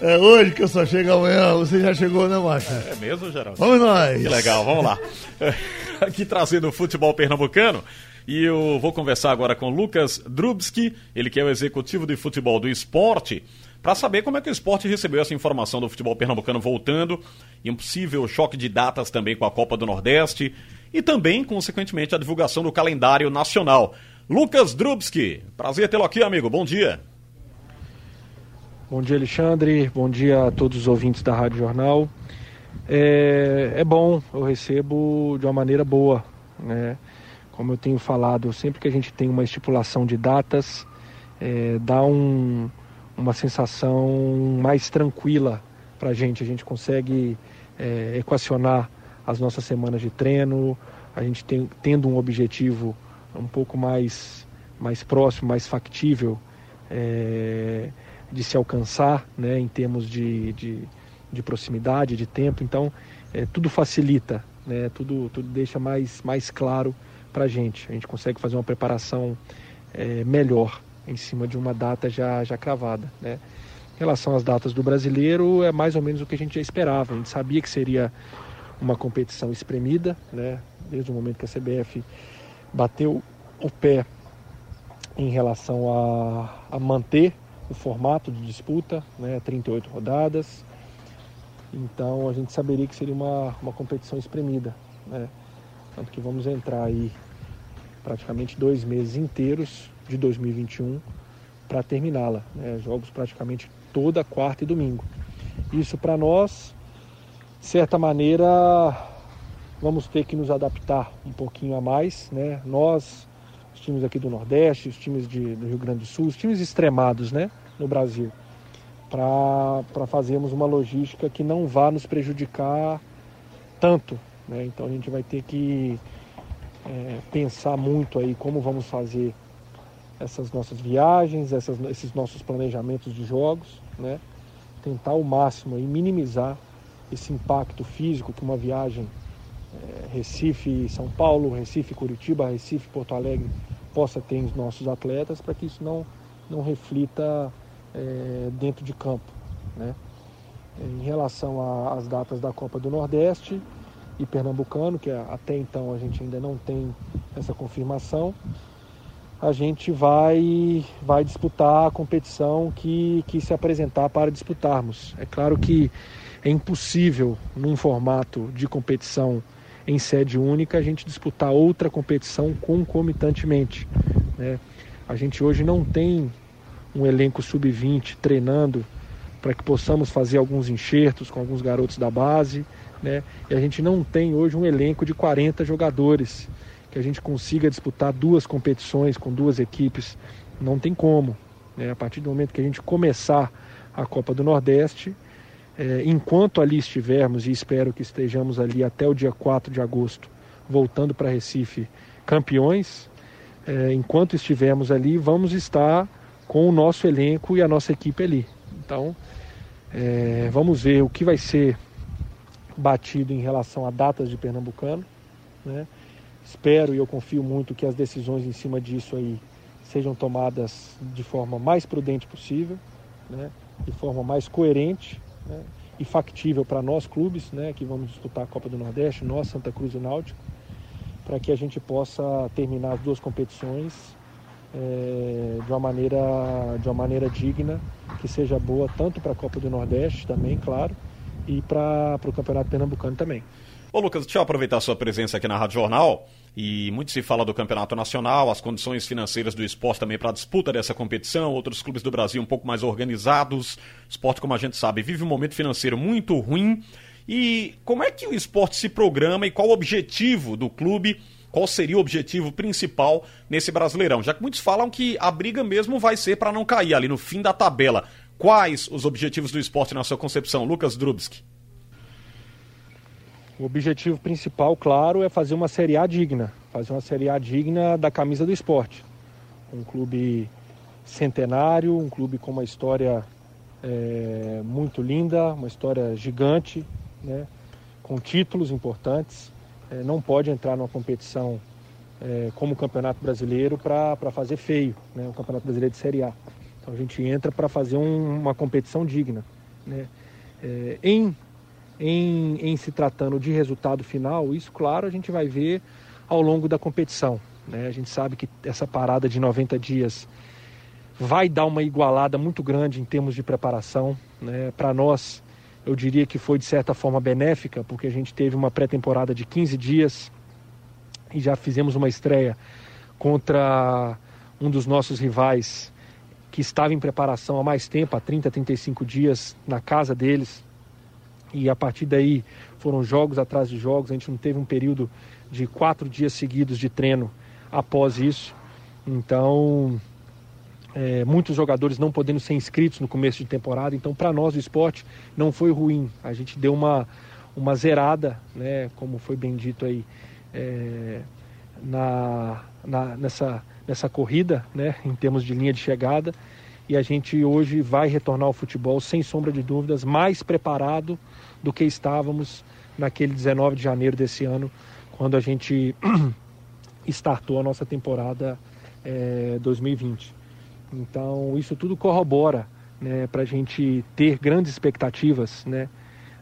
É hoje que eu só chego amanhã. Você já chegou, né, Macho? É mesmo, Geraldo? Vamos nós! Que legal, vamos lá. Aqui trazendo o futebol pernambucano. E eu vou conversar agora com Lucas Drubski, ele que é o executivo de futebol do esporte, para saber como é que o esporte recebeu essa informação do futebol pernambucano voltando, e um possível choque de datas também com a Copa do Nordeste, e também, consequentemente, a divulgação do calendário nacional. Lucas Drubski, prazer tê-lo aqui, amigo. Bom dia. Bom dia, Alexandre. Bom dia a todos os ouvintes da Rádio Jornal. É, é bom, eu recebo de uma maneira boa, né? Como eu tenho falado, sempre que a gente tem uma estipulação de datas, é, dá um, uma sensação mais tranquila para a gente. A gente consegue é, equacionar as nossas semanas de treino, a gente tem, tendo um objetivo um pouco mais, mais próximo, mais factível. É, de se alcançar né, em termos de, de, de proximidade, de tempo. Então, é, tudo facilita, né, tudo, tudo deixa mais, mais claro para a gente. A gente consegue fazer uma preparação é, melhor em cima de uma data já, já cravada. Né. Em relação às datas do brasileiro, é mais ou menos o que a gente já esperava. A gente sabia que seria uma competição espremida, né, desde o momento que a CBF bateu o pé em relação a, a manter o formato de disputa, né, 38 rodadas. Então a gente saberia que seria uma, uma competição espremida. Né? Tanto que vamos entrar aí praticamente dois meses inteiros de 2021 para terminá-la. Né? Jogos praticamente toda quarta e domingo. Isso para nós, de certa maneira, vamos ter que nos adaptar um pouquinho a mais. Né? Nós os times aqui do Nordeste, os times de, do Rio Grande do Sul, os times extremados né, no Brasil, para fazermos uma logística que não vá nos prejudicar tanto. Né? Então a gente vai ter que é, pensar muito aí como vamos fazer essas nossas viagens, essas, esses nossos planejamentos de jogos, né? tentar ao máximo aí minimizar esse impacto físico que uma viagem é, Recife-São Paulo, Recife-Curitiba, Recife-Porto Alegre possa ter os nossos atletas para que isso não, não reflita é, dentro de campo. Né? Em relação às datas da Copa do Nordeste e Pernambucano, que até então a gente ainda não tem essa confirmação, a gente vai, vai disputar a competição que, que se apresentar para disputarmos. É claro que é impossível, num formato de competição em sede única, a gente disputar outra competição concomitantemente. Né? A gente hoje não tem um elenco sub-20 treinando para que possamos fazer alguns enxertos com alguns garotos da base. Né? E a gente não tem hoje um elenco de 40 jogadores que a gente consiga disputar duas competições com duas equipes. Não tem como. Né? A partir do momento que a gente começar a Copa do Nordeste, é, enquanto ali estivermos, e espero que estejamos ali até o dia 4 de agosto, voltando para Recife campeões, é, enquanto estivermos ali, vamos estar com o nosso elenco e a nossa equipe ali. Então, é, vamos ver o que vai ser batido em relação a datas de Pernambucano. Né? Espero e eu confio muito que as decisões em cima disso aí sejam tomadas de forma mais prudente possível, né? de forma mais coerente né, e factível para nós clubes, né, que vamos disputar a Copa do Nordeste, nós, Santa Cruz e Náutico, para que a gente possa terminar as duas competições é, de, uma maneira, de uma maneira digna, que seja boa tanto para a Copa do Nordeste também, claro, e para o Campeonato Pernambucano também. Ô Lucas, deixa eu aproveitar a sua presença aqui na Rádio Jornal. E muito se fala do campeonato nacional, as condições financeiras do esporte também para a disputa dessa competição, outros clubes do Brasil um pouco mais organizados. Esporte, como a gente sabe, vive um momento financeiro muito ruim. E como é que o esporte se programa e qual o objetivo do clube? Qual seria o objetivo principal nesse Brasileirão? Já que muitos falam que a briga mesmo vai ser para não cair ali no fim da tabela. Quais os objetivos do esporte na sua concepção, Lucas Drubski? O objetivo principal, claro, é fazer uma Série A digna, fazer uma Série A digna da camisa do esporte. Um clube centenário, um clube com uma história é, muito linda, uma história gigante, né, com títulos importantes. É, não pode entrar numa competição é, como o Campeonato Brasileiro para fazer feio, né, o Campeonato Brasileiro de Série A. Então a gente entra para fazer um, uma competição digna. Né? É, em, em, em se tratando de resultado final, isso, claro, a gente vai ver ao longo da competição. Né? A gente sabe que essa parada de 90 dias vai dar uma igualada muito grande em termos de preparação. Né? Para nós, eu diria que foi de certa forma benéfica, porque a gente teve uma pré-temporada de 15 dias e já fizemos uma estreia contra um dos nossos rivais que estava em preparação há mais tempo, há 30, 35 dias, na casa deles. E a partir daí foram jogos atrás de jogos, a gente não teve um período de quatro dias seguidos de treino após isso. Então, é, muitos jogadores não podendo ser inscritos no começo de temporada. Então, para nós o esporte não foi ruim. A gente deu uma, uma zerada, né, como foi bem dito aí, é, na, na, nessa, nessa corrida, né, em termos de linha de chegada. E a gente hoje vai retornar ao futebol, sem sombra de dúvidas, mais preparado do que estávamos naquele 19 de janeiro desse ano, quando a gente startou a nossa temporada é, 2020. Então, isso tudo corrobora né, para a gente ter grandes expectativas né,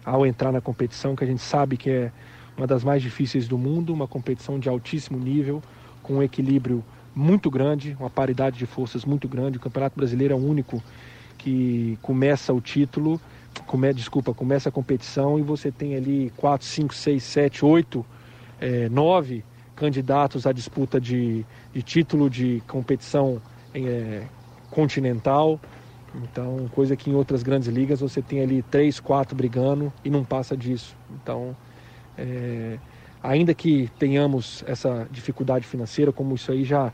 ao entrar na competição, que a gente sabe que é uma das mais difíceis do mundo, uma competição de altíssimo nível, com um equilíbrio muito grande, uma paridade de forças muito grande. O Campeonato Brasileiro é o único que começa o título, come, desculpa, começa a competição e você tem ali 4, 5, 6, 7, 8, 9 candidatos à disputa de, de título de competição é, continental. Então, coisa que em outras grandes ligas você tem ali três, quatro brigando e não passa disso. Então, é, ainda que tenhamos essa dificuldade financeira, como isso aí já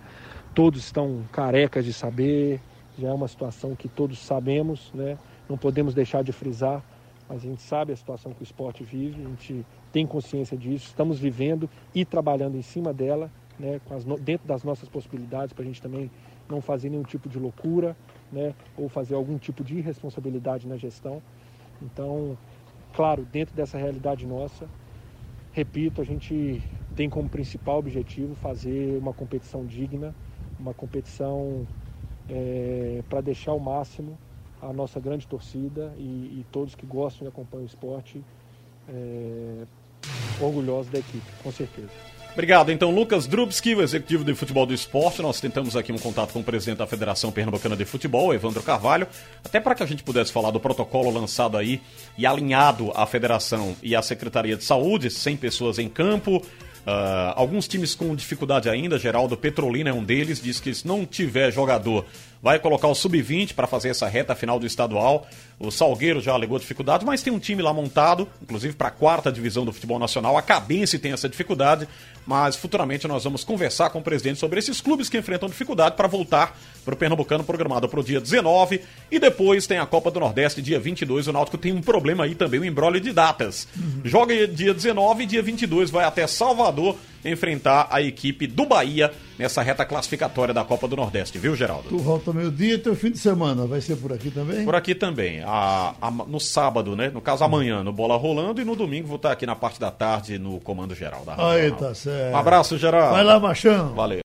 todos estão carecas de saber, já é uma situação que todos sabemos, né? Não podemos deixar de frisar, mas a gente sabe a situação que o esporte vive, a gente tem consciência disso, estamos vivendo e trabalhando em cima dela, né? Dentro das nossas possibilidades, para a gente também não fazer nenhum tipo de loucura, né? Ou fazer algum tipo de irresponsabilidade na gestão. Então, claro, dentro dessa realidade nossa, repito, a gente tem como principal objetivo fazer uma competição digna, uma competição é, para deixar o máximo a nossa grande torcida e, e, todos que gostam e acompanham o esporte é, orgulhosos da equipe, com certeza. Obrigado. Então, Lucas Drubski, o executivo de futebol do esporte. Nós tentamos aqui um contato com o presidente da Federação Pernambucana de Futebol, Evandro Carvalho, até para que a gente pudesse falar do protocolo lançado aí e alinhado à Federação e à Secretaria de Saúde, 100 pessoas em campo. Uh, alguns times com dificuldade ainda, Geraldo Petrolina é um deles, diz que se não tiver jogador, vai colocar o sub-20 para fazer essa reta final do estadual. O Salgueiro já alegou dificuldade, mas tem um time lá montado, inclusive para a quarta divisão do futebol nacional. A Cabense tem essa dificuldade, mas futuramente nós vamos conversar com o presidente sobre esses clubes que enfrentam dificuldade para voltar para o Pernambucano programado para o dia 19 e depois tem a Copa do Nordeste dia 22. O Náutico tem um problema aí também, um embrólio de datas. Joga dia 19 e dia 22 vai até Salvador enfrentar a equipe do Bahia nessa reta classificatória da Copa do Nordeste, viu, Geraldo? Tu volta meio-dia e teu fim de semana vai ser por aqui também? Por aqui também. A, a, no sábado, né? No caso, amanhã, no Bola Rolando e no domingo vou estar aqui na parte da tarde no Comando Geral da Rádio Aí, tá certo. Um abraço, Geraldo. Vai lá, Machão. Valeu.